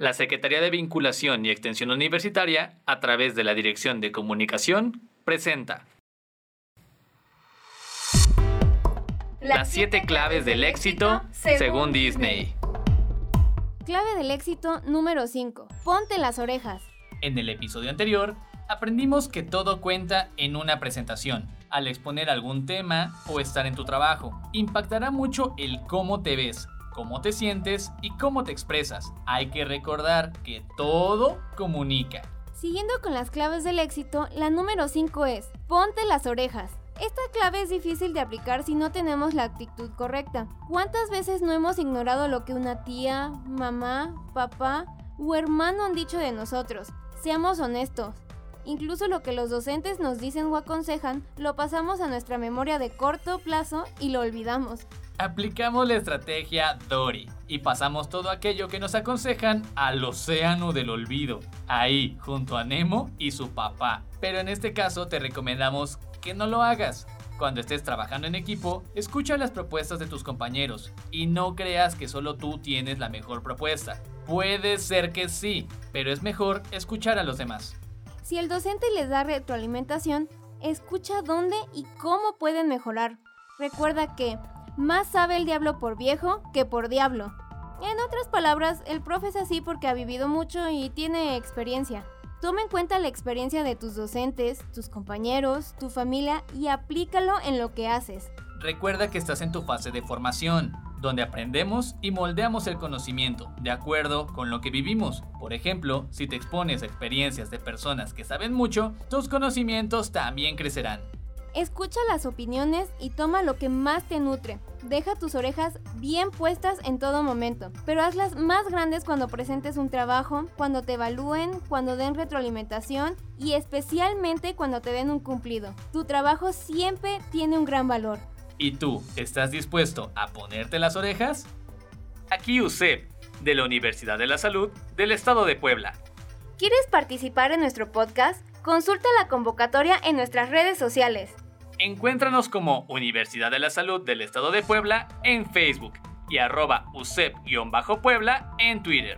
La Secretaría de Vinculación y Extensión Universitaria, a través de la Dirección de Comunicación, presenta Las siete claves del éxito según Disney. Clave del éxito número 5. Ponte las orejas. En el episodio anterior, aprendimos que todo cuenta en una presentación. Al exponer algún tema o estar en tu trabajo, impactará mucho el cómo te ves, cómo te sientes y cómo te expresas. Hay que recordar que todo comunica. Siguiendo con las claves del éxito, la número 5 es, ponte las orejas. Esta clave es difícil de aplicar si no tenemos la actitud correcta. ¿Cuántas veces no hemos ignorado lo que una tía, mamá, papá o hermano han dicho de nosotros? Seamos honestos. Incluso lo que los docentes nos dicen o aconsejan, lo pasamos a nuestra memoria de corto plazo y lo olvidamos. Aplicamos la estrategia Dory y pasamos todo aquello que nos aconsejan al océano del olvido, ahí junto a Nemo y su papá. Pero en este caso te recomendamos que no lo hagas. Cuando estés trabajando en equipo, escucha las propuestas de tus compañeros y no creas que solo tú tienes la mejor propuesta. Puede ser que sí, pero es mejor escuchar a los demás. Si el docente les da retroalimentación, escucha dónde y cómo pueden mejorar. Recuerda que más sabe el diablo por viejo que por diablo. En otras palabras, el profe es así porque ha vivido mucho y tiene experiencia. Toma en cuenta la experiencia de tus docentes, tus compañeros, tu familia y aplícalo en lo que haces. Recuerda que estás en tu fase de formación, donde aprendemos y moldeamos el conocimiento de acuerdo con lo que vivimos. Por ejemplo, si te expones a experiencias de personas que saben mucho, tus conocimientos también crecerán. Escucha las opiniones y toma lo que más te nutre. Deja tus orejas bien puestas en todo momento, pero hazlas más grandes cuando presentes un trabajo, cuando te evalúen, cuando den retroalimentación y especialmente cuando te den un cumplido. Tu trabajo siempre tiene un gran valor. ¿Y tú estás dispuesto a ponerte las orejas? Aquí UCEP, de la Universidad de la Salud del Estado de Puebla. ¿Quieres participar en nuestro podcast? Consulta la convocatoria en nuestras redes sociales. Encuéntranos como Universidad de la Salud del Estado de Puebla en Facebook y arroba USEP-Puebla en Twitter.